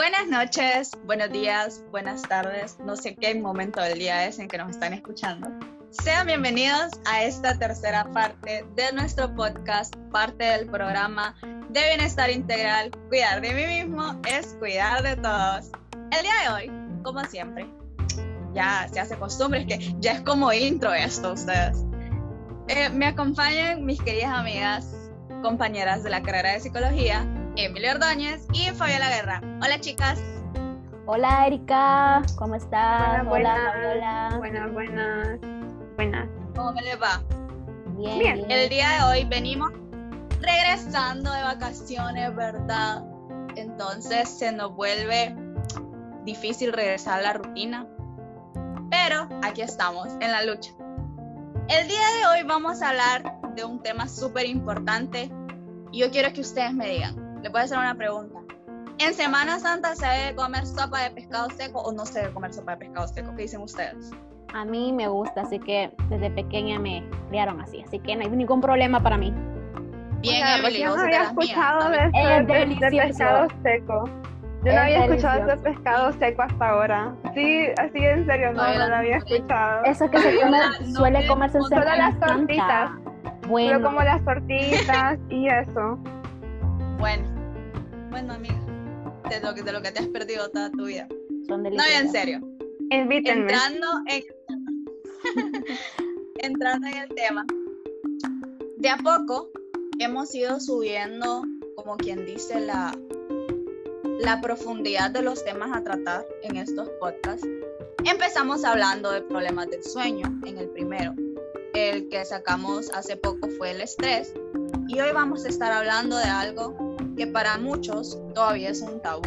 Buenas noches, buenos días, buenas tardes. No sé qué momento del día es en que nos están escuchando. Sean bienvenidos a esta tercera parte de nuestro podcast, parte del programa de bienestar integral. Cuidar de mí mismo es cuidar de todos. El día de hoy, como siempre, ya se hace costumbre, es que ya es como intro esto ustedes. Eh, me acompañan mis queridas amigas, compañeras de la carrera de psicología, Emilio Ordóñez y Fabiola Guerra. Hola chicas. Hola Erika, ¿cómo estás? Buenas, Hola Fabiola. Buenas, buenas, buenas. ¿Cómo me les va? Bien, bien. El día de hoy venimos regresando de vacaciones, ¿verdad? Entonces se nos vuelve difícil regresar a la rutina. Pero aquí estamos, en la lucha. El día de hoy vamos a hablar de un tema súper importante y yo quiero que ustedes me digan, le voy a hacer una pregunta. ¿En Semana Santa se debe comer sopa de pescado seco o no se debe comer sopa de pescado seco? ¿Qué dicen ustedes? A mí me gusta, así que desde pequeña me criaron así, así que no hay ningún problema para mí. Bien, Emily, yo no había escuchado de, de, pescado seco. Yo no había escuchado de pescado seco hasta ahora. Sí, así en serio, no, no, lo había escuchado. Eso que se come, suele comerse en Solo las tortitas. Bueno. Solo como las tortitas y eso. Bueno, bueno, amiga, de lo que, de lo que te has perdido toda tu vida. Son no, en serio. Invítenme. Entrando en, entrando en el tema, de a poco hemos ido subiendo, como quien dice, la, la profundidad de los temas a tratar en estos podcasts. Empezamos hablando de problemas del sueño en el primero. El que sacamos hace poco fue el estrés. Y hoy vamos a estar hablando de algo que para muchos todavía es un tabú.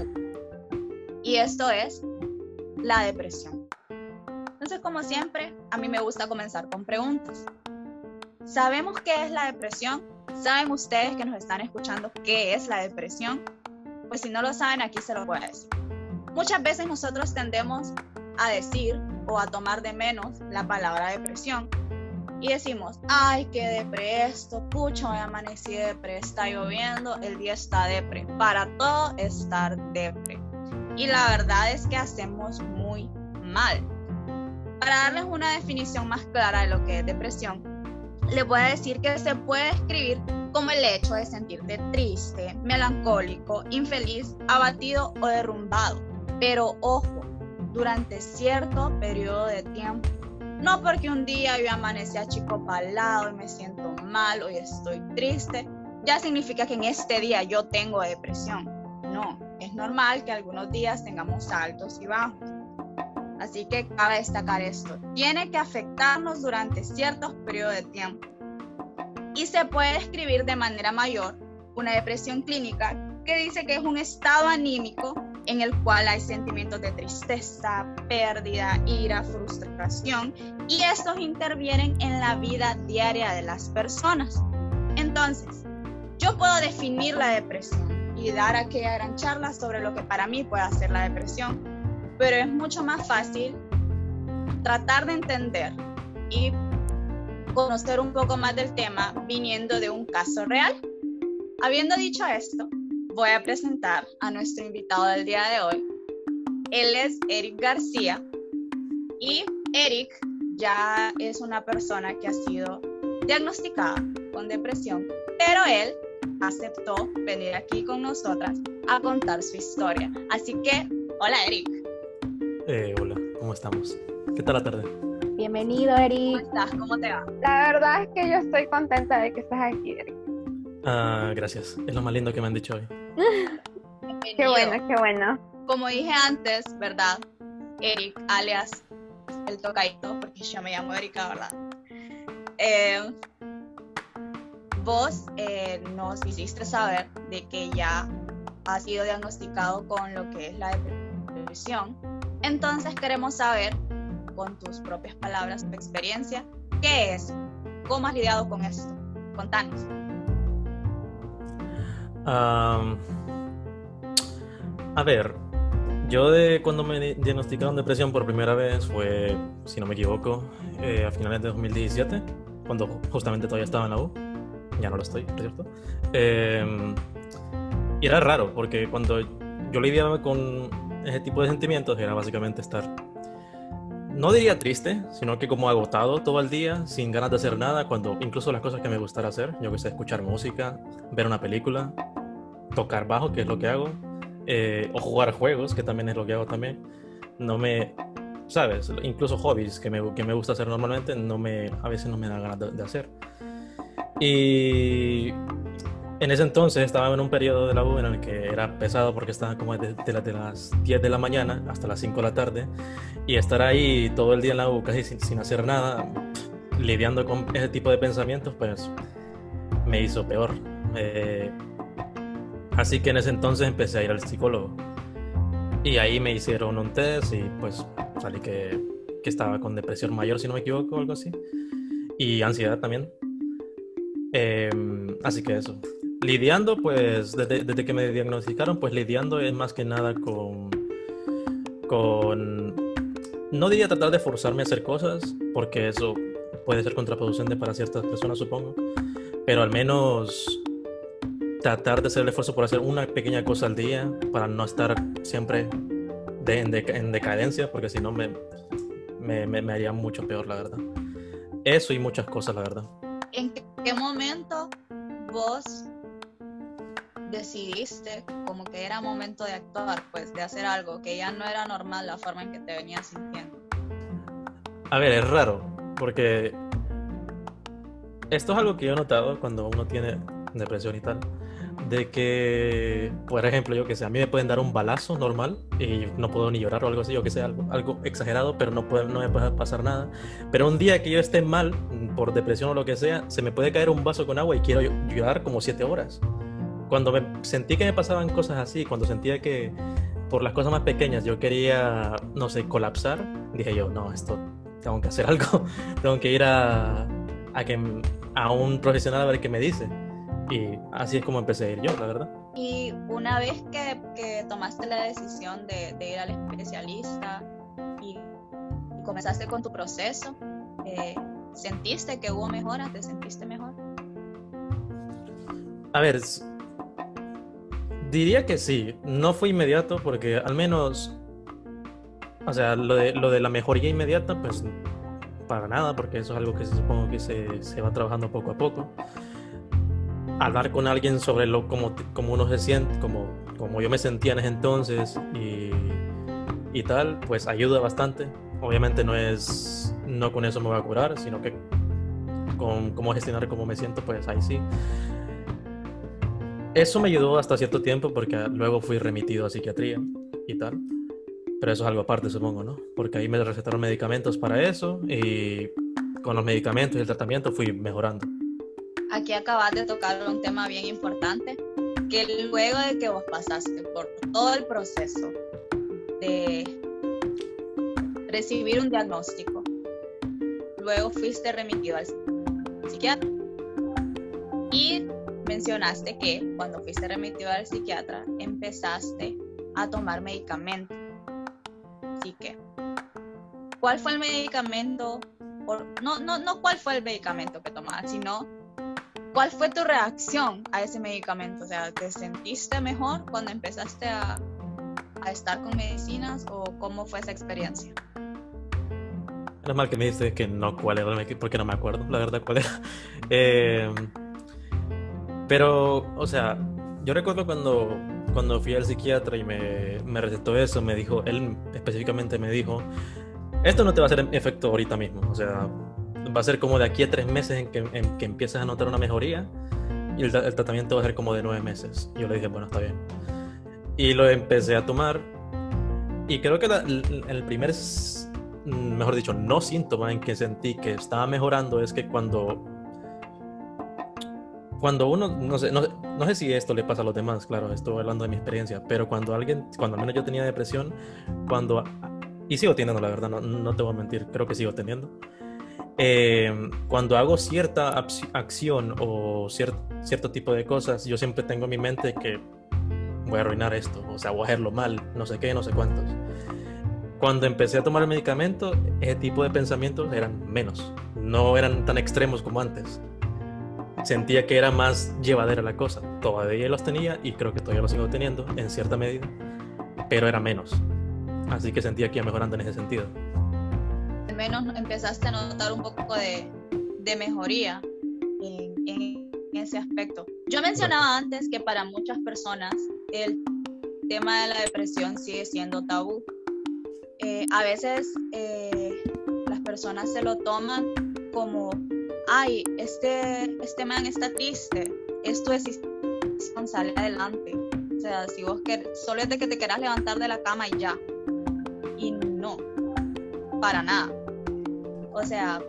Y esto es la depresión. Entonces, como siempre, a mí me gusta comenzar con preguntas. ¿Sabemos qué es la depresión? ¿Saben ustedes que nos están escuchando qué es la depresión? Pues si no lo saben, aquí se lo voy a decir. Muchas veces nosotros tendemos a decir o a tomar de menos la palabra depresión y decimos, ay, qué depre esto, pucho, hoy amanecí depre, está lloviendo, el día está depre. Para todo estar depre. Y la verdad es que hacemos muy mal. Para darles una definición más clara de lo que es depresión, les voy a decir que se puede escribir como el hecho de sentirte triste, melancólico, infeliz, abatido o derrumbado. Pero ojo, durante cierto periodo de tiempo no porque un día yo amanecí a chico palado y me siento mal o estoy triste, ya significa que en este día yo tengo depresión. No, es normal que algunos días tengamos altos y bajos. Así que cabe destacar esto. Tiene que afectarnos durante ciertos periodos de tiempo. Y se puede describir de manera mayor una depresión clínica que dice que es un estado anímico en el cual hay sentimientos de tristeza, pérdida, ira, frustración y estos intervienen en la vida diaria de las personas. Entonces, yo puedo definir la depresión y dar aquella gran charla sobre lo que para mí puede ser la depresión, pero es mucho más fácil tratar de entender y conocer un poco más del tema viniendo de un caso real. Habiendo dicho esto, voy a presentar a nuestro invitado del día de hoy. Él es Eric García y Eric ya es una persona que ha sido diagnosticada con depresión, pero él aceptó venir aquí con nosotras a contar su historia. Así que, hola Eric. Eh, hola, ¿cómo estamos? ¿Qué tal la tarde? Bienvenido Eric. ¿Cómo estás? ¿Cómo te va? La verdad es que yo estoy contenta de que estés aquí, Eric. Ah, gracias. Es lo más lindo que me han dicho hoy. Qué bueno, qué bueno. Como dije antes, ¿verdad? Eric, alias el tocadito, porque yo me llamo Erika, ¿verdad? Eh, vos eh, nos hiciste saber de que ya has sido diagnosticado con lo que es la depresión. Entonces queremos saber, con tus propias palabras, tu experiencia, ¿qué es? ¿Cómo has lidiado con esto? Contanos a ver, yo de cuando me diagnosticaron depresión por primera vez fue, si no me equivoco, eh, a finales de 2017, cuando justamente todavía estaba en la U. Ya no lo estoy, ¿cierto? Em, y era raro, porque cuando yo lidiaba con ese tipo de sentimientos, era básicamente estar, no diría triste, sino que como agotado todo el día, sin ganas de hacer nada, cuando incluso las cosas que me gustara hacer, yo que sé, escuchar música, ver una película, tocar bajo, que es lo que hago, eh, o jugar juegos, que también es lo que hago también, no me, sabes, incluso hobbies que me, que me gusta hacer normalmente, no me, a veces no me da ganas de, hacer. Y en ese entonces estaba en un periodo de la U en el que era pesado porque estaba como desde de, las 10 de la mañana hasta las 5 de la tarde y estar ahí todo el día en la U casi sin, hacer nada, lidiando con ese tipo de pensamientos, pues me hizo peor. Eh, así que en ese entonces empecé a ir al psicólogo. Y ahí me hicieron un test y pues salí que, que estaba con depresión mayor, si no me equivoco, o algo así. Y ansiedad también. Em, así que eso. Lidiando, pues, desde, desde, que me diagnosticaron, pues lidiando es más que nada con, con... No diría tratar de forzarme a hacer cosas, porque eso puede ser contraproducente para ciertas personas, supongo. Pero al menos tratar de hacer el esfuerzo por hacer una pequeña cosa al día para no estar siempre de, en, decadencia, porque si no me, me, me, haría mucho peor, la verdad. Eso y muchas cosas, la verdad. ¿En qué momento vos decidiste como que era momento de actuar, pues de hacer algo, que ya no era normal la forma en que te venías sintiendo? A ver, es raro, porque esto es algo que yo he notado cuando uno tiene depresión y tal de que, por ejemplo, yo que sé, a mí me pueden dar un balazo normal y no puedo ni llorar o algo así, yo que sé, algo, algo exagerado, pero no, puede, no me puede pasar nada. Pero un día que yo esté mal, por depresión o lo que sea, se me puede caer un vaso con agua y quiero llorar como siete horas. Cuando me sentí que me pasaban cosas así, cuando sentía que por las cosas más pequeñas yo quería, no sé, colapsar, dije yo, no, esto tengo que hacer algo, tengo que ir a, a, que, a un profesional a ver qué me dice. Y así es como empecé a ir yo, la verdad. Y una vez que, que tomaste la decisión de, de, ir al especialista y, comenzaste con tu proceso, eh, ¿sentiste que hubo mejoras? ¿Te sentiste mejor? A ver, diría que sí. No fue inmediato porque al menos, o sea, lo de, lo de la mejoría inmediata, pues para nada, porque eso es algo que supongo que se, se va trabajando poco a poco hablar con alguien sobre lo como, como uno se siente, como, como yo me sentía en ese entonces y, y tal, pues ayuda bastante. Obviamente no es, no con eso me va a curar, sino que con cómo gestionar cómo me siento, pues ahí sí. Eso me ayudó hasta cierto tiempo porque luego fui remitido a psiquiatría y tal. Pero eso es algo aparte, supongo, ¿no? Porque ahí me recetaron medicamentos para eso y con los medicamentos y el tratamiento fui mejorando aquí acabas de tocar un tema bien importante, que luego de que vos pasaste por todo el proceso de recibir un diagnóstico, luego fuiste remitido al psiquiatra y mencionaste que cuando fuiste remitido al psiquiatra empezaste a tomar medicamento. Así que, ¿cuál fue el medicamento? no, no, no cuál fue el medicamento que tomabas, sino ¿Cuál fue tu reacción a ese medicamento? O sea, ¿te sentiste mejor cuando empezaste a, a estar con medicinas o cómo fue esa experiencia? Es mal que me dices que no cuál era porque no me acuerdo, la verdad, cuál era. Eh, pero, o sea, yo recuerdo cuando, cuando fui al psiquiatra y me, me recetó eso, me dijo, él específicamente me dijo, esto no te va a hacer efecto ahorita mismo, o sea, va a ser como de aquí a tres meses en que, en que empiezas a notar una mejoría y el, tratamiento va a ser como de nueve meses. yo le dije, bueno, está bien. Y lo empecé a tomar y creo que el, primer, mejor dicho, no síntoma en que sentí que estaba mejorando es que cuando cuando uno, no sé, no, no, sé si esto le pasa a los demás, claro, estoy hablando de mi experiencia, pero cuando alguien, cuando al menos yo tenía depresión, cuando, y sigo teniendo, la verdad, no, no te voy a mentir, creo que sigo teniendo, eh, cuando hago cierta acción o cierto tipo de cosas, yo siempre tengo en mi mente que voy a arruinar esto, o sea, voy a hacerlo mal, no sé qué, no sé cuántos. Cuando empecé a tomar el medicamento, ese tipo de pensamientos eran menos, no eran tan extremos como antes. Sentía que era más llevadera la cosa. Todavía los tenía y creo que todavía los sigo teniendo en cierta medida, pero era menos. Así que sentía que iba mejorando en ese sentido. Menos empezaste a notar un poco de, de mejoría en, en, ese aspecto. Yo mencionaba antes que para muchas personas el tema de la depresión sigue siendo tabú. Eh, a veces eh, las personas se lo toman como, ay, este, este man está triste, esto es sale adelante. O sea, si vos querés, solo es de que te quieras levantar de la cama y ya. Y no, para nada. Sea,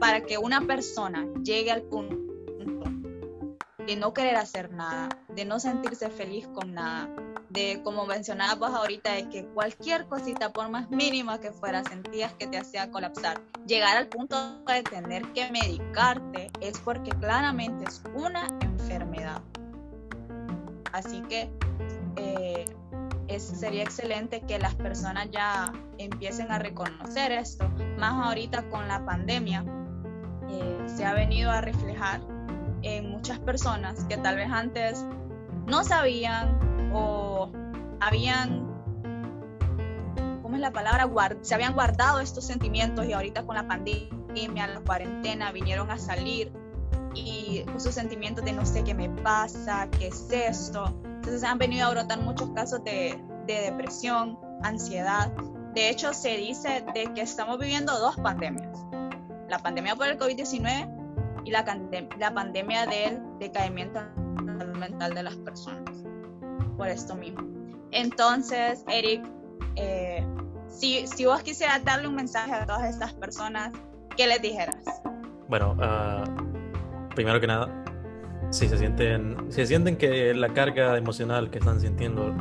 para que una persona llegue al punto de no querer hacer nada, de no sentirse feliz con nada, de como mencionabas ahorita, de que cualquier cosita, por más mínima que fuera, sentías que te hacía colapsar. Llegar al punto de tener que medicarte es porque claramente es una enfermedad. Así que eh, sería excelente que las personas ya empiecen a reconocer esto, más ahorita con la pandemia. Eh, se ha venido a reflejar en muchas personas que tal vez antes no sabían o habían, ¿cómo es la palabra? se habían guardado estos sentimientos y ahorita con la pandemia, la cuarentena, vinieron a salir y esos sentimientos de no sé qué me pasa, qué es esto. Entonces han venido a brotar muchos casos de, de depresión, ansiedad. De hecho, se dice de que estamos viviendo dos pandemias. La pandemia por el COVID-19 y la, la pandemia del decaimiento mental de las personas. Por esto mismo. Entonces, Eric, eh, si, si, vos quisieras darle un mensaje a todas estas personas, ¿qué les dijeras? Bueno, uh, primero que nada, si se sienten, si sienten que la carga emocional que están sintiendo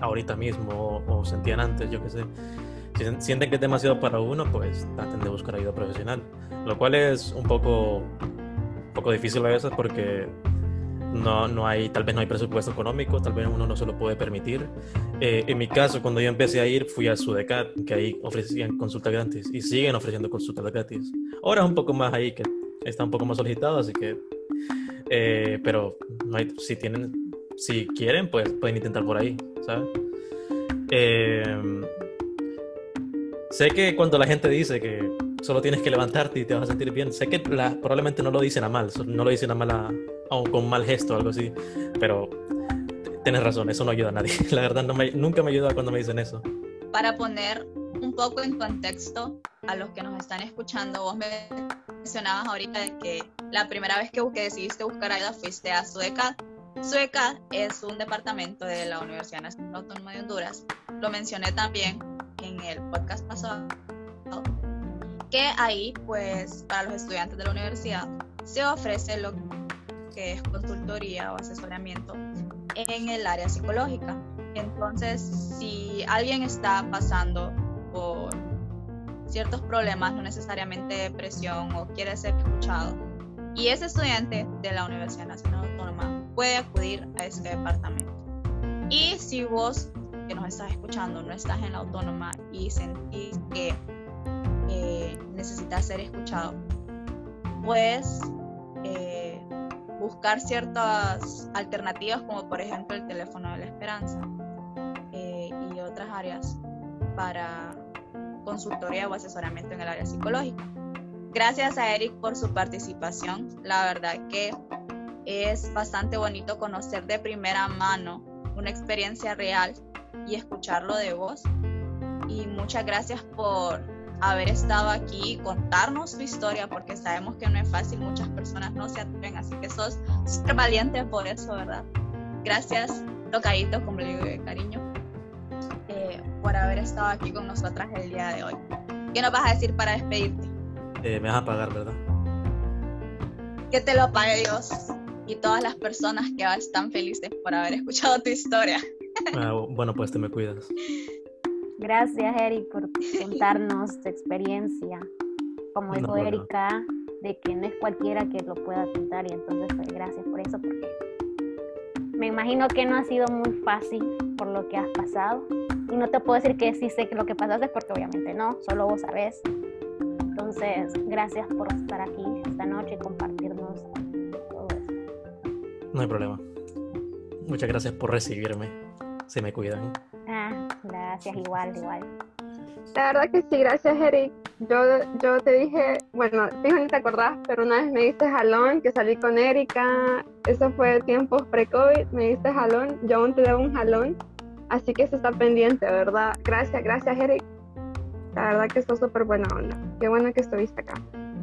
ahorita mismo o, sentían antes, yo qué sé, si sienten que es demasiado para uno, pues traten de buscar ayuda profesional, lo cual es un poco, un poco difícil a veces porque no, no hay, tal vez no hay presupuesto económico, tal vez uno no se lo puede permitir. Eh, en mi caso, cuando yo empecé a ir, fui a Sudecat, que ahí ofrecían consulta gratis y siguen ofreciendo consultas gratis. Ahora es un poco más ahí que está un poco más solicitado, así que, eh, pero no hay, si tienen, si quieren, pues pueden intentar por ahí, ¿sabes? Eh, sé que cuando la gente dice que solo tienes que levantarte y te vas a sentir bien, sé que probablemente no lo dicen a mal, no lo dicen a mal o con mal gesto o algo así, pero tienes razón, eso no ayuda a nadie. La verdad, no me, nunca me ayuda cuando me dicen eso. Para poner un poco en contexto a los que nos están escuchando, vos me mencionabas ahorita de que la primera vez que, decidiste buscar ayuda fuiste a Sueca. Sueca es un departamento de la Universidad Nacional Autónoma de Honduras. Lo mencioné también en el podcast pasado. Que ahí, pues, para los estudiantes de la universidad se ofrece lo que es consultoría o asesoramiento en el área psicológica. Entonces, si alguien está pasando ciertos problemas, no necesariamente depresión o quiere ser escuchado, y ese estudiante de la Universidad Nacional Autónoma puede acudir a este departamento. Y si vos que nos estás escuchando no estás en la autónoma y sentís que eh, necesitas ser escuchado, pues eh, buscar ciertas alternativas como por ejemplo el teléfono de la esperanza eh, y otras áreas para consultoría o asesoramiento en el área psicológica. Gracias a Eric por su participación. La verdad que es bastante bonito conocer de primera mano una experiencia real y escucharlo de vos. Y muchas gracias por haber estado aquí y contarnos tu historia, porque sabemos que no es fácil, muchas personas no se atreven, así que sos súper valiente por eso, ¿verdad? Gracias, tocadito, como le digo de cariño por haber estado aquí con nosotras el día de hoy. ¿Qué nos vas a decir para despedirte? Eh, me vas a pagar, ¿verdad? Que te lo pague Dios y todas las personas que están felices por haber escuchado tu historia. Ah, bueno, pues te me cuidas. Gracias, Eric, por contarnos tu experiencia. Como dijo Erika, de que no es cualquiera que lo pueda contar y entonces pues, gracias por eso, porque me imagino que no ha sido muy fácil por lo que has pasado y no te puedo decir que sí sé lo que pasaste porque obviamente no, solo vos sabés. Entonces, gracias por estar aquí esta noche y compartirnos todo eso. No hay problema. Muchas gracias por recibirme. Se me cuidan. Ah, Gracias, igual, igual. La verdad que sí, gracias Eric. Yo, yo te dije, bueno, fijo ni te acordás, pero una vez me diste jalón, que salí con Erika, eso fue tiempos pre-COVID, me diste jalón, yo aún te debo un jalón, así que eso está pendiente, ¿verdad? Gracias, gracias Eric. La verdad que está súper buena onda. Qué bueno que estuviste acá.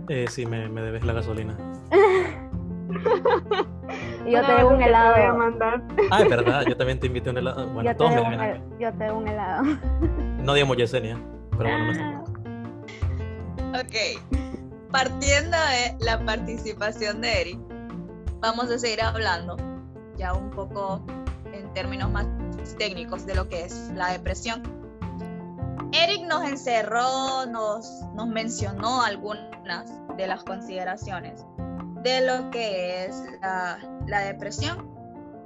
Eh, sí, me, me debes la gasolina. yo te debo un helado. Te voy a mandar. Ah, es verdad, yo también te invité a un helado. Bueno, yo, todos te me deben. yo te debo un helado. No digamos Yesenia, pero bueno, no está. Ok, partiendo de la participación de Eric, vamos a seguir hablando ya un poco en términos más técnicos de lo que es la depresión. Eric nos encerró, nos, nos mencionó algunas de las consideraciones de lo que es la, la depresión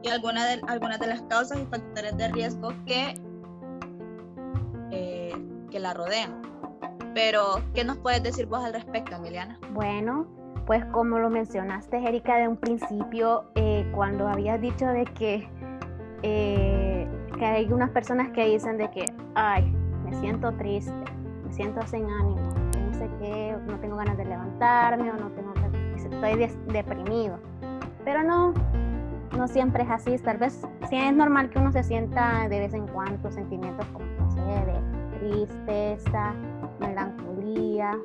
y algunas de, algunas de las causas y factores de riesgo que, eh, que la rodean. Pero, ¿qué nos puedes decir vos al respecto, Emiliana? Bueno, pues como lo mencionaste, Erika, de un principio, eh, cuando habías dicho de que, eh, que hay unas personas que dicen de que, ay, me siento triste, me siento sin ánimo, no sé qué, no tengo ganas de levantarme o no tengo estoy deprimido. Pero no, no siempre es así. Tal vez sí es normal que uno se sienta de vez en cuando sentimientos como, no sé, de tristeza, melancolía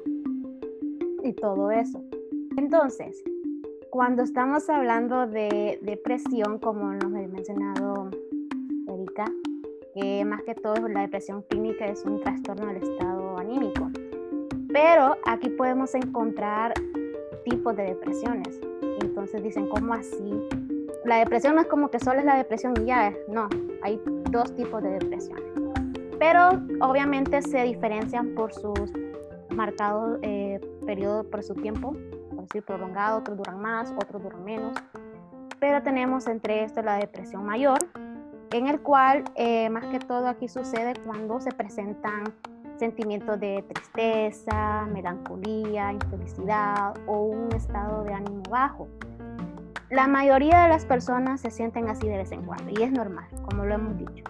y todo eso. Entonces, cuando estamos hablando de depresión, como nos ha mencionado que más que todo la depresión clínica es un trastorno del estado anímico. Pero aquí podemos encontrar tipos de depresiones. Entonces dicen, ¿cómo así? La depresión no es como que solo es la depresión y ya, no, hay dos tipos de depresiones. Pero obviamente se diferencian por sus marcados eh, periodos, por su tiempo, por decir prolongado, otros duran más, otros duran menos. Pero tenemos entre esto la depresión mayor, en el cual eh, más que todo aquí sucede cuando se presentan sentimientos de tristeza, melancolía, infelicidad o un estado de ánimo bajo. La mayoría de las personas se sienten así de vez en cuando y es normal, como lo hemos dicho.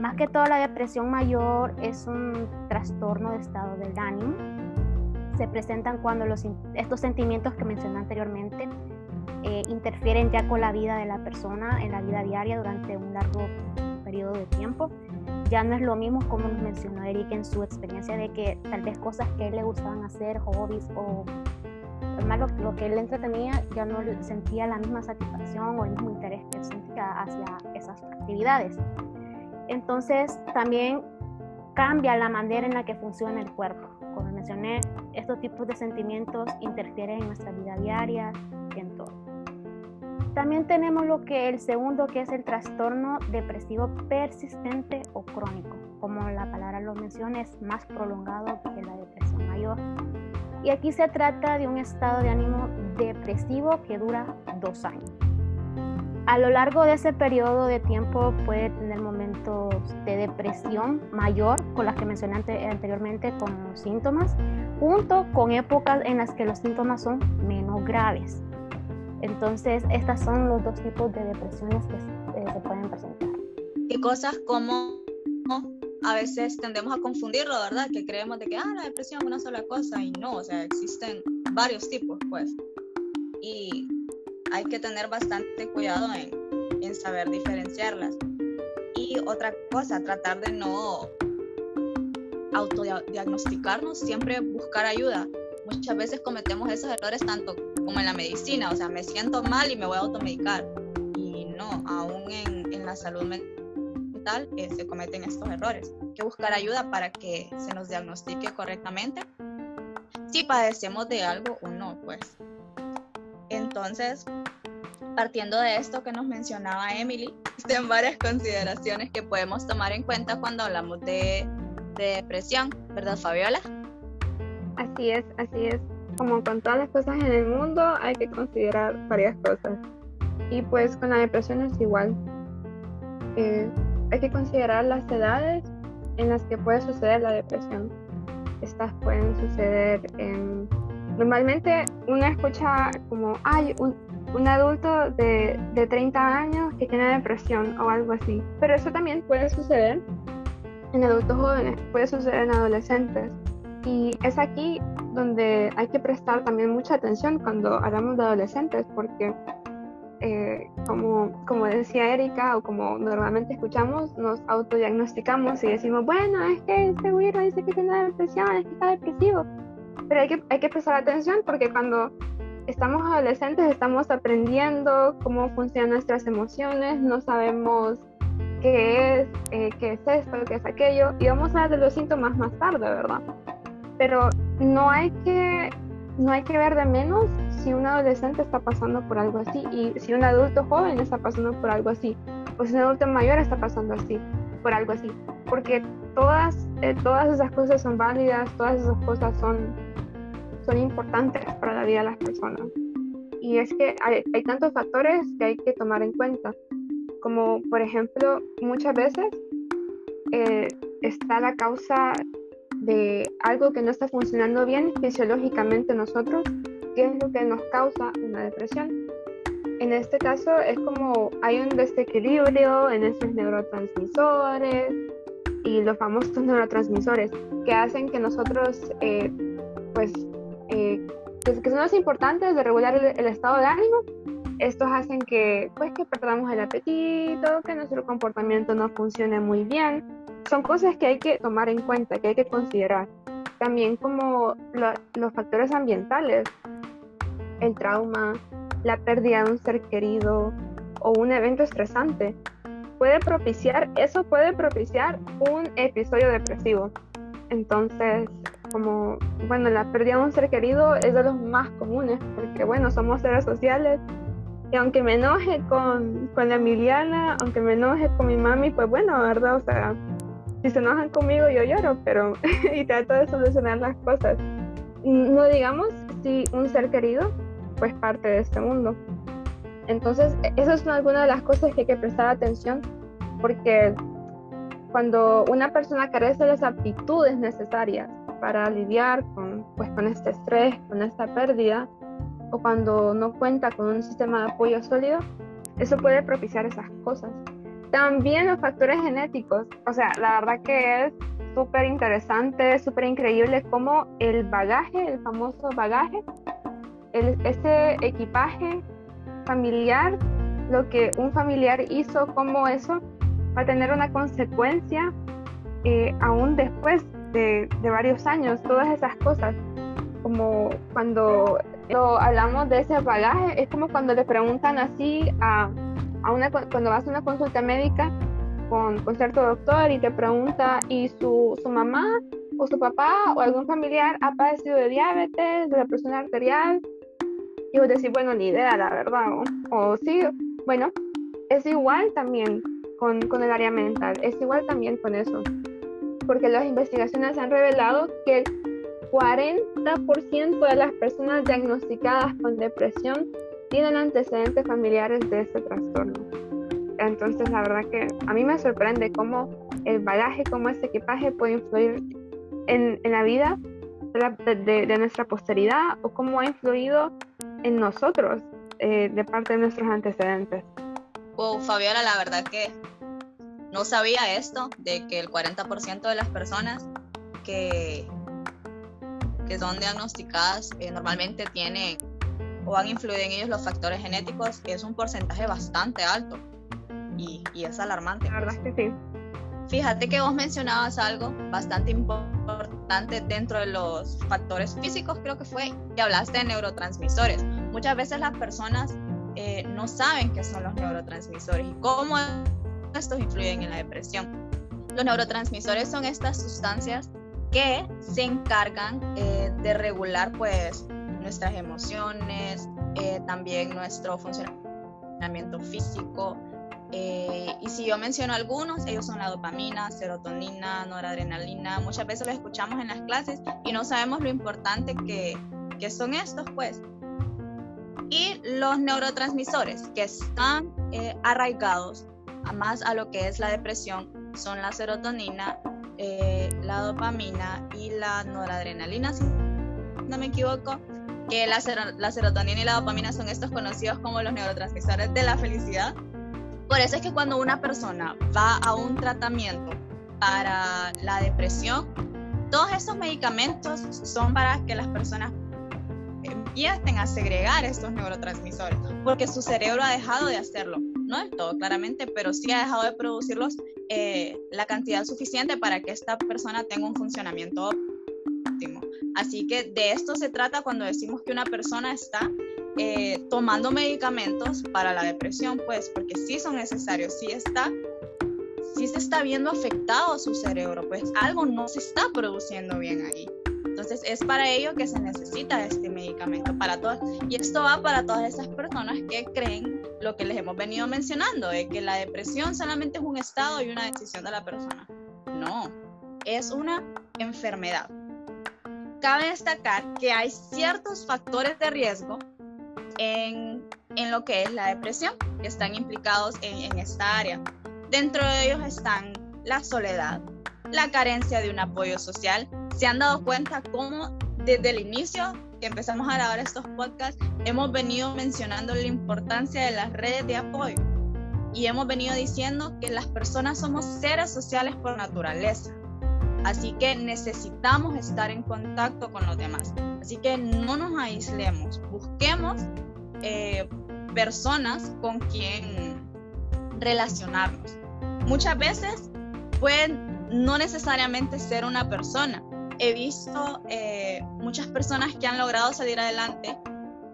Más que todo la depresión mayor es un trastorno de estado del ánimo. Se presentan cuando los, estos sentimientos que mencioné anteriormente eh, interfieren ya con la vida de la persona en la vida diaria durante un largo periodo de tiempo ya no es lo mismo como nos mencionó Eric en su experiencia de que tal vez cosas que le gustaban hacer, hobbies o más lo, lo, que él entretenía, ya no sentía la misma satisfacción o el mismo interés que sentía hacia esas actividades. Entonces también cambia la manera en la que funciona el cuerpo. Como mencioné, estos tipos de sentimientos interfieren en nuestra vida diaria en todo. También tenemos lo que el segundo, que es el trastorno depresivo persistente o crónico. Como la palabra lo menciona, es más prolongado que la depresión mayor. Y aquí se trata de un estado de ánimo depresivo que dura dos años. A lo largo de ese periodo de tiempo puede tener momentos de depresión mayor, con las que mencioné anteriormente, con síntomas, junto con épocas en las que los síntomas son menos graves. Entonces, estas son los dos tipos de depresiones que eh, se pueden presentar. ¿Qué cosas como a veces tendemos a confundirlo, ¿verdad? Que creemos de que, ah, la depresión es una sola cosa y no, o sea, existen varios tipos, pues. Y hay que tener bastante cuidado en, en saber diferenciarlas. Y otra cosa, tratar de no autodiagnosticarnos, siempre buscar ayuda. Muchas veces cometemos esos errores tanto como en la medicina, o sea, me siento mal y me voy a automedicar. Y no, aún en, en la salud mental eh, se cometen estos errores. Hay que buscar ayuda para que se nos diagnostique correctamente si padecemos de algo o no, pues. Entonces, partiendo de esto que nos mencionaba Emily, existen varias consideraciones que podemos tomar en cuenta cuando hablamos de, de depresión, ¿verdad, Fabiola? Así es, así es como con todas las cosas en el mundo, hay que considerar varias cosas. Y pues con la depresión es igual. Eh, hay que considerar las edades en las que puede suceder la depresión. Estas pueden suceder en... Normalmente uno escucha como, hay un, un adulto de, de 30 años que tiene depresión o algo así. Pero eso también puede suceder en adultos jóvenes, puede suceder en adolescentes. Y es aquí donde hay que prestar también mucha atención cuando hablamos de adolescentes, porque eh, como, como decía Erika, o como normalmente escuchamos, nos autodiagnosticamos y decimos, bueno, es que este güiro dice que tiene depresión, es que está depresivo. Pero hay que, hay que prestar atención porque cuando estamos adolescentes estamos aprendiendo cómo funcionan nuestras emociones, no sabemos qué es, eh, qué es esto, qué es aquello, y vamos a ver de los síntomas más tarde, ¿verdad? Pero no hay que no hay que ver de menos si un adolescente está pasando por algo así y si un adulto joven está pasando por algo así o si un adulto mayor está pasando así por algo así. Porque todas eh, todas esas cosas son válidas todas esas cosas son son importantes para la vida de las personas. Y es que hay, hay tantos factores que hay que tomar en cuenta como por ejemplo muchas veces eh, está la causa de algo que no está funcionando bien fisiológicamente nosotros, que es lo que nos causa una depresión. En este caso es como hay un desequilibrio en nuestros neurotransmisores y los famosos neurotransmisores que hacen que nosotros, eh, pues, eh, que, son los importantes de regular el, el, estado de ánimo, estos hacen que, pues, que perdamos el apetito, que nuestro comportamiento no funcione muy bien, son cosas que hay que tomar en cuenta, que hay que considerar. También como los factores ambientales, el trauma, la pérdida de un ser querido o un evento estresante, puede propiciar, eso puede propiciar un episodio depresivo. Entonces, como, bueno, la pérdida de un ser querido es de los más comunes, porque bueno, somos seres sociales y aunque me enoje con, con la Emiliana, aunque me enoje con mi mami, pues bueno, ¿verdad? O sea, si se enojan conmigo yo lloro, pero y trato de solucionar las cosas. No digamos si un ser querido pues parte de este mundo. Entonces, esas son algunas de las cosas que hay que prestar atención porque cuando una persona carece de las aptitudes necesarias para lidiar con, pues, con este estrés, con esta pérdida, o cuando no cuenta con un sistema de apoyo sólido, eso puede propiciar esas cosas. También los factores genéticos, o sea, la verdad que es súper interesante, súper increíble cómo el bagaje, el famoso bagaje, el, ese equipaje familiar, lo que un familiar hizo, cómo eso va a tener una consecuencia eh, aún después de, de, varios años, todas esas cosas, como cuando hablamos de ese bagaje, es como cuando le preguntan así a una, cuando vas a una consulta médica con, con cierto doctor y te pregunta, ¿y su, su, mamá o su papá o algún familiar ha padecido de diabetes, de la presión arterial? Y vos decís, bueno, ni idea, la verdad. O, o sí, bueno, es igual también con, con el área mental, es igual también con eso. Porque las investigaciones han revelado que el 40% de las personas diagnosticadas con depresión tienen antecedentes familiares de este trastorno. Entonces, la verdad que a mí me sorprende cómo el bagaje, cómo este equipaje puede influir en, en la vida de, de, nuestra posteridad o cómo ha influido en nosotros eh, de parte de nuestros antecedentes. Wow, Fabiola, la verdad que no sabía esto, de que el 40% de las personas que, que son diagnosticadas eh, normalmente tienen o han influido en ellos los factores genéticos, es un porcentaje bastante alto y, y es alarmante. La verdad es que sí. Fíjate que vos mencionabas algo bastante importante dentro de los factores físicos, creo que fue, que hablaste de neurotransmisores. Muchas veces las personas eh, no saben qué son los neurotransmisores y cómo estos influyen en la depresión. Los neurotransmisores son estas sustancias que se encargan eh, de regular pues nuestras emociones, eh, también nuestro funcionamiento físico. Eh, y si yo menciono algunos, ellos son la dopamina, serotonina, noradrenalina. Muchas veces lo escuchamos en las clases y no sabemos lo importante que, que son estos, pues. Y los neurotransmisores que están eh, arraigados más a lo que es la depresión son la serotonina, la dopamina y la noradrenalina, si no me equivoco que la, la serotonina y la dopamina son estos conocidos como los neurotransmisores de la felicidad. Por eso es que cuando una persona va a un tratamiento para la depresión, todos estos medicamentos son para que las personas empiecen a segregar estos neurotransmisores, porque su cerebro ha dejado de hacerlo, no del todo claramente, pero sí ha dejado de producirlos eh, la cantidad suficiente para que esta persona tenga un funcionamiento óptimo. Así que de esto se trata cuando decimos que una persona está eh, tomando medicamentos para la depresión, pues porque sí son necesarios, sí está, sí se está viendo afectado su cerebro, pues algo no se está produciendo bien ahí. Entonces es para ello que se necesita este medicamento para todas. Y esto va para todas esas personas que creen lo que les hemos venido mencionando, de que la depresión solamente es un estado y una decisión de la persona. No, es una enfermedad. Cabe destacar que hay ciertos factores de riesgo en, en lo que es la depresión, que están implicados en, en esta área. Dentro de ellos están la soledad, la carencia de un apoyo social, se han dado cuenta cómo desde el inicio que empezamos a grabar estos podcasts, hemos venido mencionando la importancia de las redes de apoyo y hemos venido diciendo que las personas somos seres sociales por naturaleza. Así que necesitamos estar en contacto con los demás. Así que no nos aislemos, busquemos eh, personas con quien relacionarnos. Muchas veces pueden no necesariamente ser una persona, he visto eh, muchas personas que han logrado salir adelante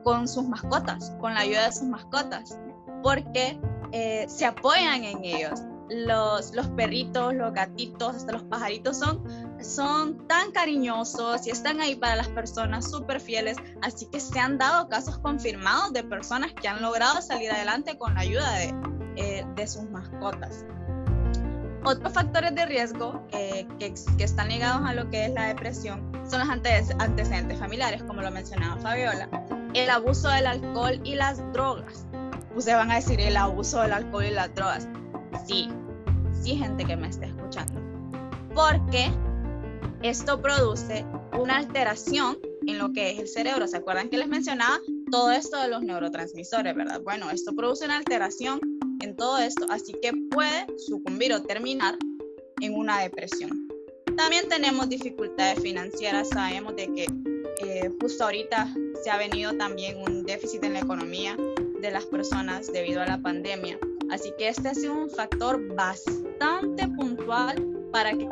con sus mascotas, con la ayuda de sus mascotas, porque eh, se apoyan en ellos. Los, los perritos, los gatitos, hasta los pajaritos son, son tan cariñosos y están ahí para las personas súper fieles. Así que se han dado casos confirmados de personas que han logrado salir adelante con la ayuda de, eh, de sus mascotas. Otros factores de riesgo eh, que, que, están ligados a lo que es la depresión son los antecedentes familiares, como lo mencionaba Fabiola, el abuso del alcohol y las drogas. Ustedes van a decir el abuso del alcohol y las drogas. Sí, sí, gente que me está escuchando. Porque esto produce una alteración en lo que es el cerebro. ¿Se acuerdan que les mencionaba todo esto de los neurotransmisores, verdad? Bueno, esto produce una alteración en todo esto, así que puede sucumbir o terminar en una depresión. También tenemos dificultades financieras, sabemos de que eh, justo ahorita se ha venido también un déficit en la economía de las personas debido a la pandemia, así que este ha sido un factor bastante puntual para que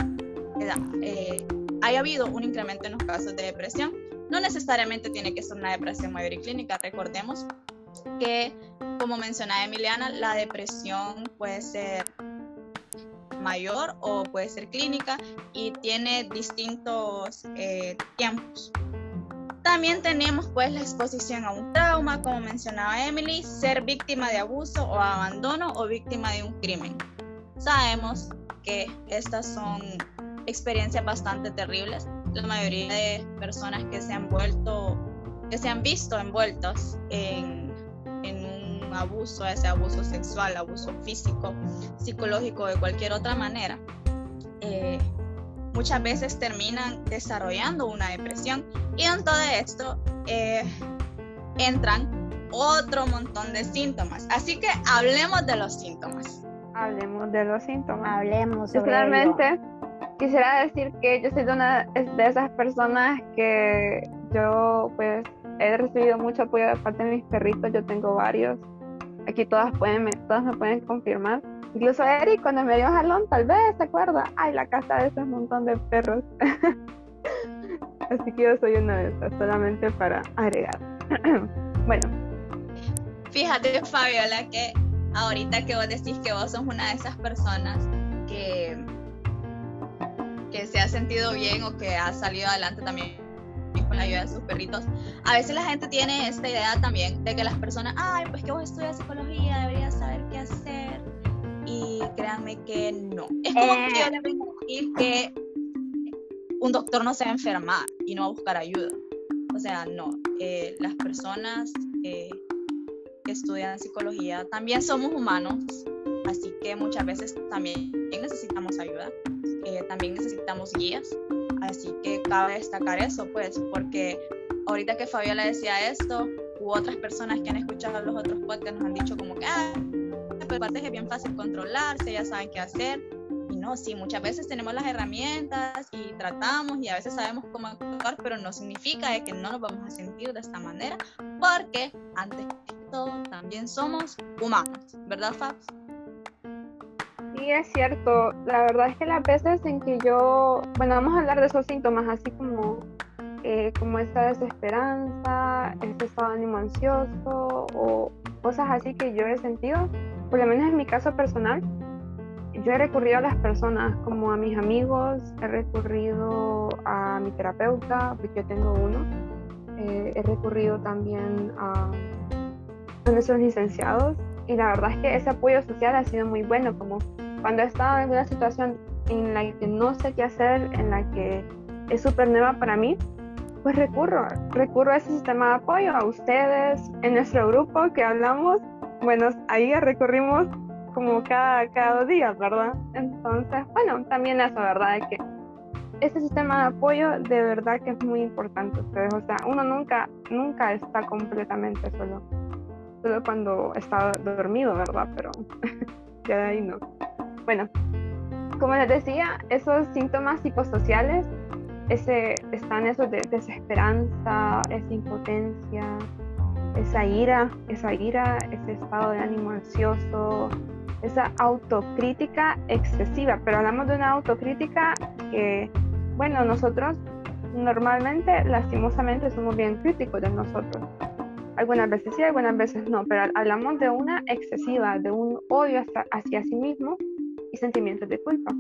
eh, haya habido un incremento en los casos de depresión. No necesariamente tiene que ser una depresión mayor y clínica, recordemos que, como mencionaba Emiliana, la depresión puede ser mayor o puede ser clínica y tiene distintos eh, tiempos. También tenemos pues la exposición a un trauma, como mencionaba Emily, ser víctima de abuso o abandono o víctima de un crimen. Sabemos que estas son experiencias bastante terribles. La mayoría de personas que se han vuelto, que se han visto envueltos en abuso, ese abuso sexual, abuso físico, psicológico, de cualquier otra manera, eh, muchas veces terminan desarrollando una depresión y en todo esto eh, entran otro montón de síntomas. Así que hablemos de los síntomas. Hablemos de los síntomas. Hablemos sobre Realmente quisiera decir que yo soy de una de esas personas que yo pues he recibido mucho apoyo de parte de mis perritos, yo tengo varios Aquí todas, pueden, todas me pueden confirmar. Incluso Eric, cuando me dio jalón, tal vez se acuerda. Ay, la casa de ese montón de perros. Así que yo soy una de esas, solamente para agregar. bueno. Fíjate, Fabiola, que ahorita que vos decís que vos sos una de esas personas que, que se ha sentido bien o que ha salido adelante también con la ayuda de sus perritos. A veces la gente tiene esta idea también de que las personas, ay, pues que vos estudias psicología, deberías saber qué hacer. Créanme que no. Es como que yo le vengo a decir que un doctor no se va a enfermar y no va a buscar ayuda. O sea, no. Eh, las personas que estudian psicología también somos humanos, así que muchas veces también necesitamos ayuda, eh, también necesitamos guías Así que cabe destacar eso, pues, porque ahorita que Fabiola decía esto, u otras personas que han escuchado los otros podcasts nos han dicho como que, ah, pues es bien fácil controlarse, ya saben qué hacer. Y no, sí, muchas veces tenemos las herramientas y tratamos y a veces sabemos cómo actuar, pero no significa que no nos vamos a sentir de esta manera, porque antes de todo también somos humanos, ¿verdad, Fabs? Sí, es cierto. La verdad es que las veces en que yo, bueno, vamos a hablar de esos síntomas, así como, eh, como esta desesperanza, este estado de ánimo ansioso o cosas así que yo he sentido, por lo menos en mi caso personal, yo he recurrido a las personas como a mis amigos, he recurrido a mi terapeuta, porque yo tengo uno, eh, he recurrido también a, a nuestros licenciados y la verdad es que ese apoyo social ha sido muy bueno, como cuando he estado en una situación en la que no sé qué hacer, en la que es súper nueva para mí, pues recurro, recurro a ese sistema de apoyo, a ustedes, en nuestro grupo que hablamos, bueno, ahí recurrimos como cada, cada dos ¿verdad? Entonces, bueno, también eso, ¿verdad? De que ese sistema de apoyo de verdad que es muy importante ustedes, o sea, uno nunca, nunca está completamente solo, solo cuando está dormido, ¿verdad? Pero ya de ahí no. Bueno, como les decía, esos síntomas psicosociales ese, están esos de desesperanza, esa impotencia, esa ira, esa ira, ese estado de ánimo ansioso, esa autocrítica excesiva, pero hablamos de una autocrítica que, bueno, nosotros normalmente, lastimosamente, somos bien críticos de nosotros. Algunas veces sí, algunas veces no, pero hablamos de una excesiva, de un odio hacia, hacia sí mismo y sentimientos de culpa.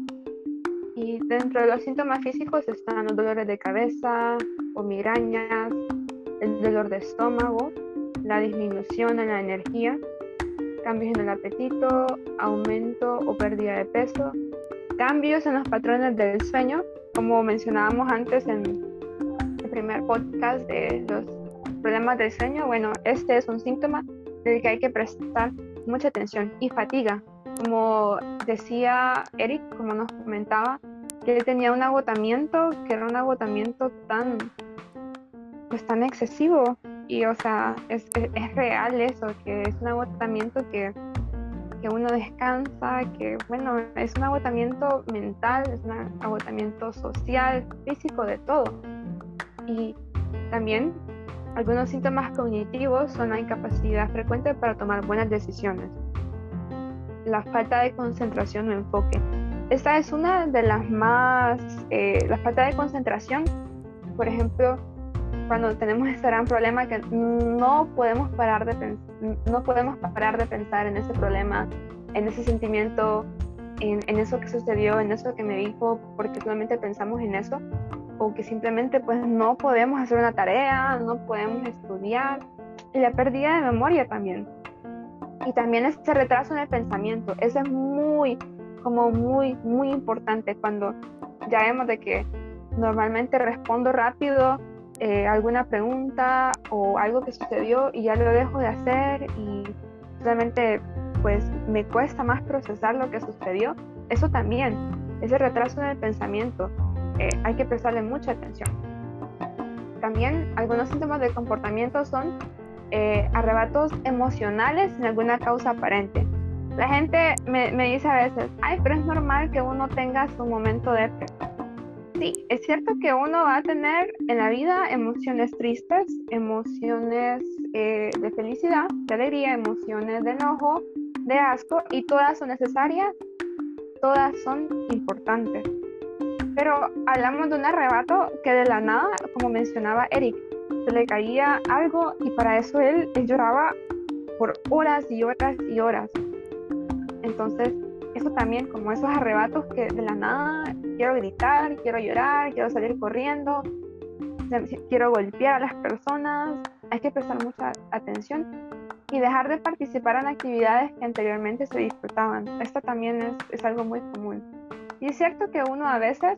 Y dentro de los síntomas físicos están los dolores de cabeza o migrañas, el dolor de estómago, la disminución en la energía, cambios en el apetito, aumento o pérdida de peso, cambios en los patrones del sueño, como mencionábamos antes en el primer podcast de los problemas del sueño. Bueno, este es un síntoma del que hay que prestar mucha atención y fatiga, como decía Eric, como nos comentaba, que él tenía un agotamiento, que era un agotamiento tan, pues tan excesivo. Y o sea, es, es, real eso, que es un agotamiento que, que uno descansa, que bueno, es un agotamiento mental, es un agotamiento social, físico, de todo. Y también algunos síntomas cognitivos son la incapacidad frecuente para tomar buenas decisiones la falta de concentración o enfoque. Esta es una de las más, eh, la falta de concentración, por ejemplo, cuando tenemos este gran problema que no podemos parar de no podemos parar de pensar en ese problema, en ese sentimiento, en, en, eso que sucedió, en eso que me dijo, porque solamente pensamos en eso, o que simplemente pues no podemos hacer una tarea, no podemos estudiar, y la pérdida de memoria también y también ese retraso en el pensamiento. Eso es muy, como muy, muy importante cuando ya vemos de que normalmente respondo rápido eh, alguna pregunta o algo que sucedió y ya lo dejo de hacer y realmente pues me cuesta más procesar lo que sucedió. Eso también, ese retraso en el pensamiento, eh, hay que prestarle mucha atención. También algunos síntomas de comportamiento son eh, arrebatos emocionales sin alguna causa aparente. La gente me, me, dice a veces, ay, pero es normal que uno tenga su momento de Sí, es cierto que uno va a tener en la vida emociones tristes, emociones eh, de felicidad, de alegría, emociones de enojo, de asco, y todas son necesarias, todas son importantes. Pero hablamos de un arrebato que de la nada, como mencionaba Eric, se le caía algo y para eso él, él lloraba por horas y horas y horas. Entonces, eso también, como esos arrebatos que de la nada quiero gritar, quiero llorar, quiero salir corriendo, quiero golpear a las personas, hay que prestar mucha atención y dejar de participar en actividades que anteriormente se disfrutaban. Esto también es, es algo muy común. Y es cierto que uno a veces,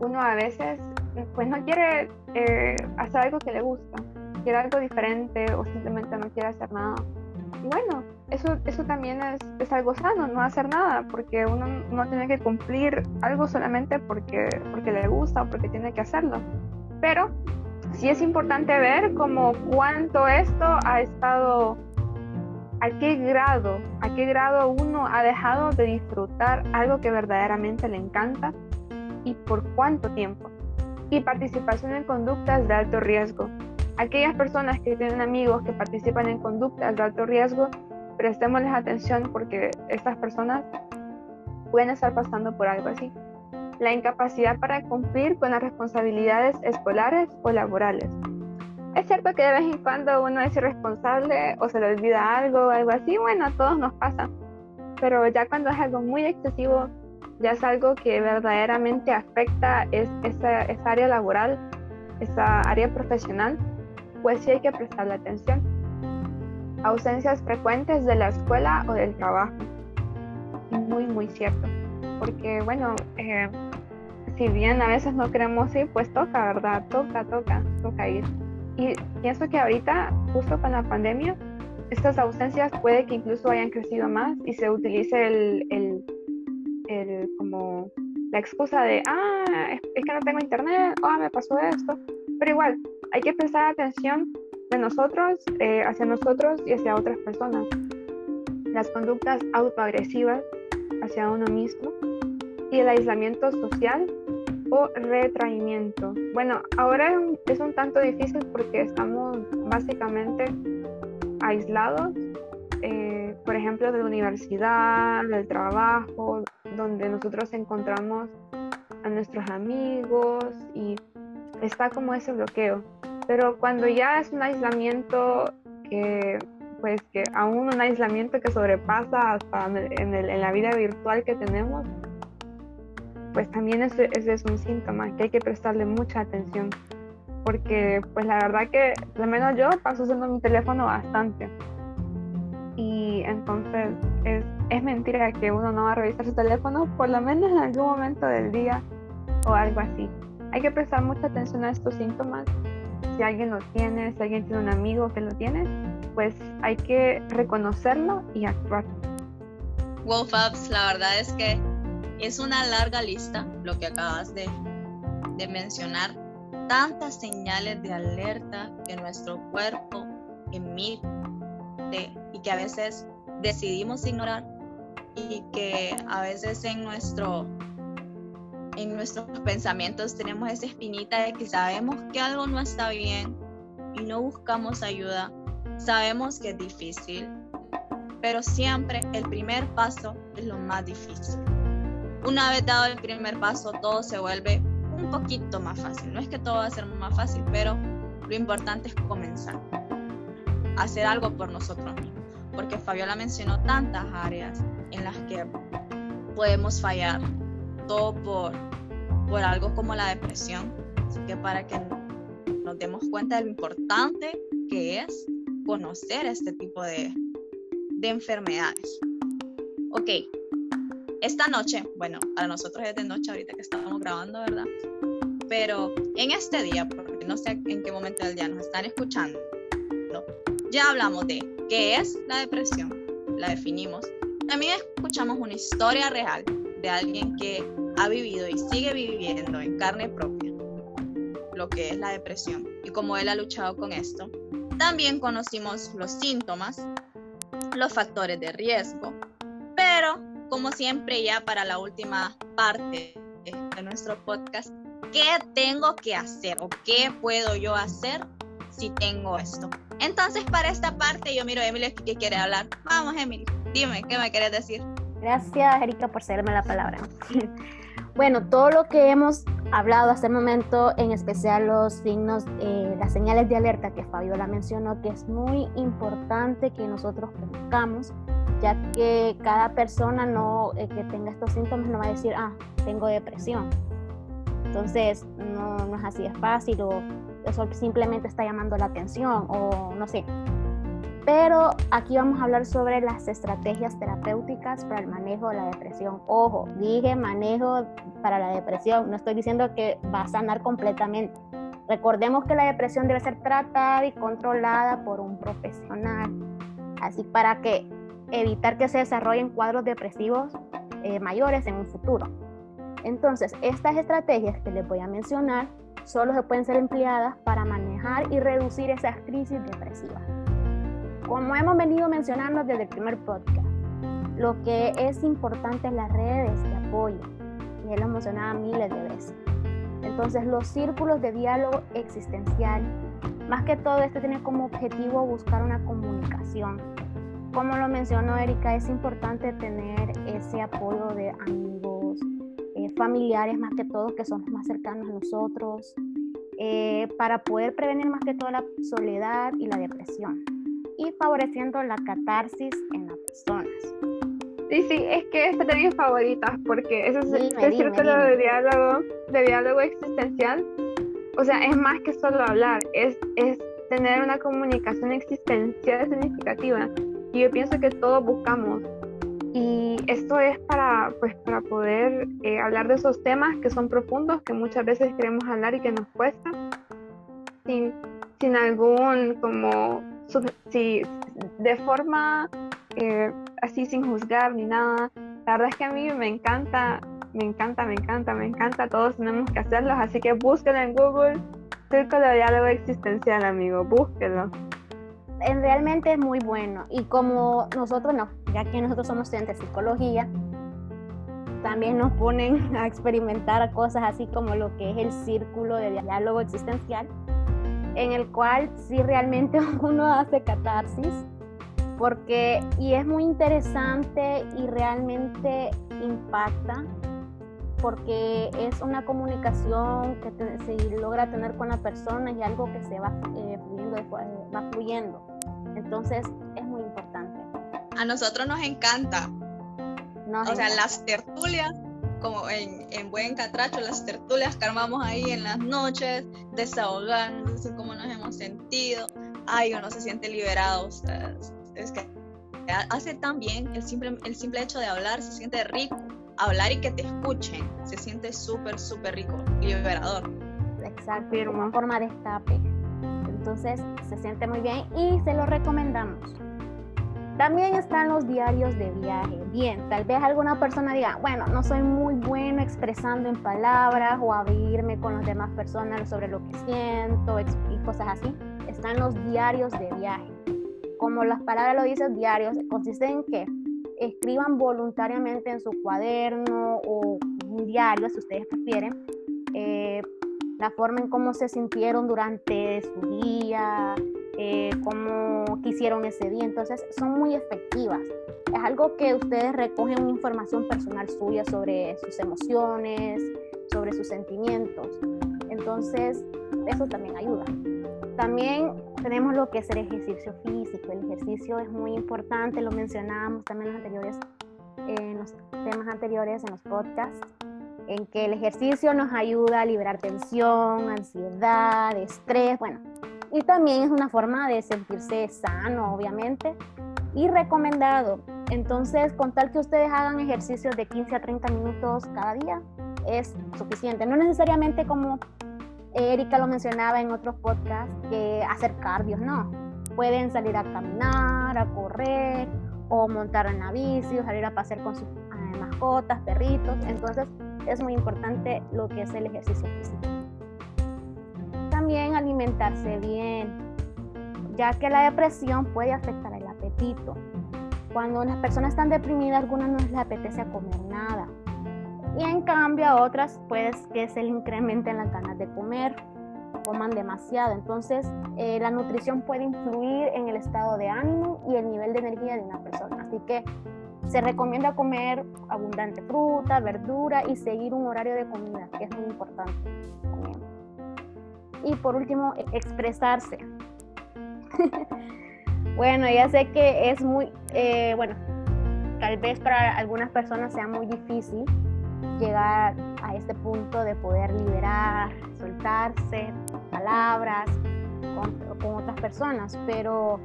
uno a veces pues no quiere eh, hacer algo que le gusta, quiere algo diferente o simplemente no quiere hacer nada. Bueno, eso, eso también es, es algo sano, no hacer nada, porque uno no tiene que cumplir algo solamente porque, porque le gusta o porque tiene que hacerlo. Pero sí es importante ver como cuánto esto ha estado a qué grado, a qué grado uno ha dejado de disfrutar algo que verdaderamente le encanta y por cuánto tiempo. Y participación en conductas de alto riesgo. Aquellas personas que tienen amigos que participan en conductas de alto riesgo, prestémosles atención porque estas personas pueden estar pasando por algo así. La incapacidad para cumplir con las responsabilidades escolares o laborales. Es cierto que de vez en cuando uno es irresponsable o se le olvida algo o algo así, bueno, a todos nos pasa. Pero ya cuando es algo muy excesivo, ya es algo que verdaderamente afecta es, esa, esa área laboral, esa área profesional, pues sí hay que prestarle atención. Ausencias frecuentes de la escuela o del trabajo. Muy, muy cierto. Porque, bueno, eh, si bien a veces no queremos ir, pues toca, ¿verdad? Toca, toca, toca ir. Y pienso que ahorita, justo con la pandemia, estas ausencias puede que incluso hayan crecido más y se utilice el, el, el como la excusa de, ah, es, que no tengo internet, ah, me pasó esto. Pero igual, hay que prestar atención de nosotros, eh, hacia nosotros y hacia otras personas. Las conductas autoagresivas hacia uno mismo y el aislamiento social o retraimiento. Bueno, ahora es un, tanto difícil porque estamos básicamente aislados, eh, por ejemplo, de la universidad, del trabajo, donde nosotros encontramos a nuestros amigos y está como ese bloqueo. Pero cuando ya es un aislamiento que, pues que aún un aislamiento que sobrepasa hasta en, en la vida virtual que tenemos, pues también ese, es un síntoma que hay que prestarle mucha atención. Porque pues la verdad que al menos yo paso usando mi teléfono bastante. Y entonces es, es mentira que uno no va a revisar su teléfono por lo menos en algún momento del día o algo así. Hay que prestar mucha atención a estos síntomas. Si alguien lo tiene, si alguien tiene un amigo que lo tiene, pues hay que reconocerlo y actuar. Wolf Ups, la verdad es que es una larga lista lo que acabas de, mencionar, tantas señales de alerta que nuestro cuerpo emite y que a veces decidimos ignorar y que a veces en nuestro en nuestros pensamientos tenemos esa espinita de que sabemos que algo no está bien y no buscamos ayuda. Sabemos que es difícil, pero siempre el primer paso es lo más difícil una vez dado el primer paso, todo se vuelve un poquito más fácil. No es que todo va a ser más fácil, pero lo importante es comenzar hacer algo por nosotros mismos. Porque Fabiola mencionó tantas áreas en las que podemos fallar, todo por, por algo como la depresión. Así que para que nos demos cuenta de lo importante que es conocer este tipo de, de enfermedades. Ok, esta noche, bueno, para nosotros es de noche ahorita que estamos grabando, ¿verdad? Pero en este día, porque no sé en qué momento del día nos están escuchando, ya hablamos de qué es la depresión, la definimos. También escuchamos una historia real de alguien que ha vivido y sigue viviendo en carne propia lo que es la depresión y cómo él ha luchado con esto. También conocimos los síntomas, los factores de riesgo, pero como siempre ya para la última parte de nuestro podcast, ¿qué tengo que hacer o qué puedo yo hacer si tengo esto? Entonces, para esta parte, yo miro a Emily que quiere hablar. Vamos, Emily, dime, ¿qué me quieres decir? Gracias, Erika, por cederme la palabra. Bueno, todo lo que hemos hablado hasta el momento, en especial los signos, eh, las señales de alerta que Fabiola mencionó, que es muy importante que nosotros conozcamos ya que cada persona no, eh, que tenga estos síntomas no va a decir, ah, tengo depresión. Entonces, no, no es así de fácil o eso simplemente está llamando la atención o no sé. Pero aquí vamos a hablar sobre las estrategias terapéuticas para el manejo de la depresión. Ojo, dije manejo para la depresión, no estoy diciendo que va a sanar completamente. Recordemos que la depresión debe ser tratada y controlada por un profesional. Así para que evitar que se desarrollen cuadros depresivos eh, mayores en un futuro. Entonces, estas estrategias que les voy a mencionar solo se pueden ser empleadas para manejar y reducir esas crisis depresivas. Como hemos venido mencionando desde el primer podcast, lo que es importante es las redes de apoyo. Y él lo mencionaba miles de veces. Entonces, los círculos de diálogo existencial, más que todo, esto tiene como objetivo buscar una comunicación. Como lo mencionó Erika, es importante tener ese apoyo de amigos, eh, familiares más que todo, que son más cercanos a nosotros, eh, para poder prevenir más que todo la soledad y la depresión y favoreciendo la catarsis en las personas. Sí, sí, es que esta es de mis favoritas porque eso es el círculo de diálogo, de diálogo existencial. O sea, es más que solo hablar, es, es tener una comunicación existencial significativa. Y yo pienso que todos buscamos. Y esto es para, pues, para poder eh, hablar de esos temas que son profundos, que muchas veces queremos hablar y que nos cuesta, sin, sin algún como, si, de forma eh, así sin juzgar ni nada. La verdad es que a mí me encanta, me encanta, me encanta, me encanta. Todos tenemos que hacerlos, así que búsquenlo en Google. Círculo de diálogo existencial, amigo, búsquenlo. En, realmente es muy bueno. Y como nosotros no, ya que nosotros somos estudiantes de psicología, también nos ponen a experimentar cosas así como lo que es el círculo de diálogo existencial, en el cual si realmente uno hace catarsis porque y es muy interesante y realmente impacta porque es una comunicación que se logra tener con la persona y algo que se va eh, fluyendo, va fluyendo. Entonces es muy importante. A nosotros nos encanta. o sea, las tertulias, como en, en, buen catracho, las tertulias que armamos ahí en las noches, desahogando, cómo nos hemos sentido. Ay, uno se siente liberado. Ustedes es que hace tan bien el simple, el simple hecho de hablar, se siente rico. Hablar y que te escuchen, se siente súper, súper rico, liberador. Exacto, una forma de escape. Entonces se siente muy bien y se lo recomendamos. También están los diarios de viaje. Bien, tal vez alguna persona diga, bueno, no soy muy bueno expresando en palabras o abrirme con las demás personas sobre lo que siento y cosas así. Están los diarios de viaje como las palabras lo dicen, diarios, consiste en que escriban voluntariamente en su cuaderno o un diario, si ustedes prefieren, eh, la forma en cómo se sintieron durante su día, eh, cómo quisieron ese día. Entonces, son muy efectivas. Es algo que ustedes recogen información personal suya sobre sus emociones, sobre sus sentimientos. Entonces, eso también ayuda. También tenemos lo que es el ejercicio físico. El ejercicio es muy importante, lo mencionábamos también en los temas anteriores, en los podcasts, en que el ejercicio nos ayuda a liberar tensión, ansiedad, estrés, bueno, y también es una forma de sentirse sano, obviamente, y recomendado. Entonces, con tal que ustedes hagan ejercicios de 15 a 30 minutos cada día, es suficiente. No necesariamente como Erika lo mencionaba en otros podcasts, que hacer cardio, no. Pueden salir a caminar, a correr o montar en la bici salir a pasear con sus eh, mascotas, perritos. Entonces es muy importante lo que es el ejercicio físico. También alimentarse bien, ya que la depresión puede afectar el apetito. Cuando unas personas están deprimidas, algunas no les apetece comer nada y en cambio a otras pues que se le incrementen las ganas de comer, coman demasiado. Entonces eh, la nutrición puede influir en el estado de ánimo y el nivel de energía de una persona. Así que se recomienda comer abundante fruta, verdura y seguir un horario de comida, que es muy importante. Y por último, e, expresarse. bueno, ya sé que es muy, eh, bueno, tal vez para algunas personas sea muy difícil llegar a este punto de poder liberar, soltarse palabras con, otras personas, pero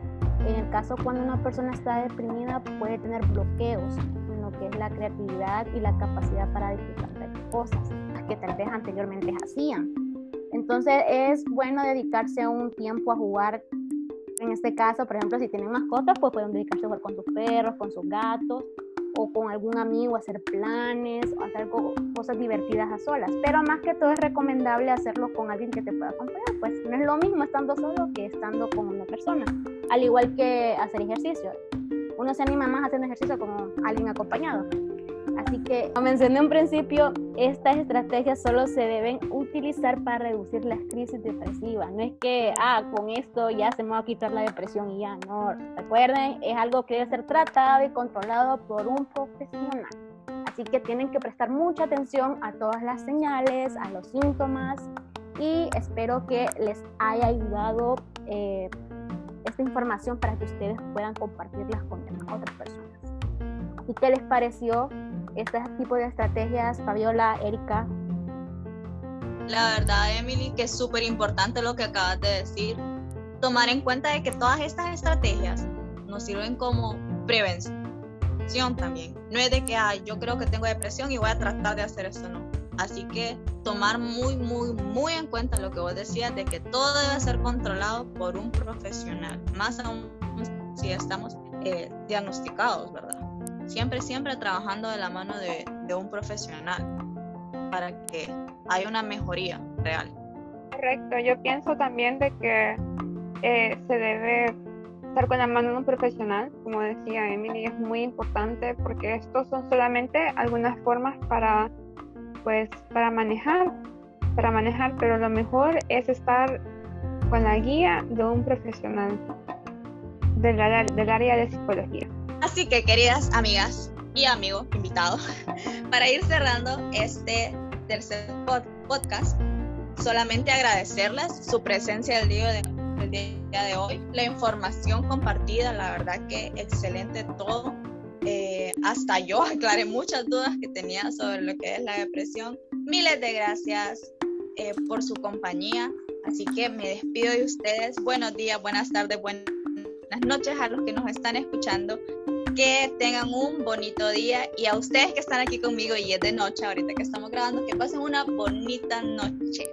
en el caso cuando una persona está deprimida puede tener bloqueos en lo que es la creatividad y la capacidad para disfrutar de cosas que tal vez anteriormente hacían. Entonces es bueno dedicarse un tiempo a jugar. En este caso, por ejemplo, si tienen mascotas, pues pueden dedicarse a jugar con sus perros, con sus gatos, o con algún amigo, hacer planes, o hacer cosas divertidas a solas. Pero más que todo es recomendable hacerlo con alguien que te pueda acompañar, pues no es lo mismo estando solo que estando con una persona. al igual que hacer ejercicio. Uno se anima más haciendo ejercicio como alguien acompañado. Así que, como mencioné en principio, estas estrategias solo se deben utilizar para reducir las crisis depresivas. No es que, ah, con esto ya se me va a quitar la depresión y ya, no. Recuerden, es algo que debe ser tratado y controlado por un profesional. Así que tienen que prestar mucha atención a todas las señales, a los síntomas y espero que les haya ayudado eh, esta información para que ustedes puedan compartirlas con otras personas. ¿Y qué les pareció este tipo de estrategias, Fabiola, Erika? La verdad, Emily, que es súper importante lo que acabas de decir. Tomar en cuenta de que todas estas estrategias nos sirven como prevención también. No es de que, ay, yo creo que tengo depresión y voy a tratar de hacer eso, no. Así que tomar muy, muy, muy en cuenta lo que vos decías de que todo debe ser controlado por un profesional, más aún si estamos eh, diagnosticados, ¿verdad? Siempre, siempre trabajando de la mano de, un profesional para que haya una mejoría real. Correcto, yo pienso también de que eh, se debe estar con la mano de un profesional, como decía Emily, es muy importante porque estos son solamente algunas formas para, pues, para manejar, para manejar, pero lo mejor es estar con la guía de un profesional del, del área de psicología. Así que, queridas amigas y amigos invitados, para ir cerrando este tercer podcast, solamente agradecerles su presencia el día de el día de hoy. La información compartida, la verdad que excelente todo. Eh, hasta yo aclaré muchas dudas que tenía sobre lo que es la depresión. Miles de gracias eh, por su compañía. Así que me despido de ustedes. Buenos días, buenas tardes, buenas noches a los que nos están escuchando. Que tengan un bonito día y a ustedes que están aquí conmigo y es de noche ahorita que estamos grabando, que pasen una bonita noche.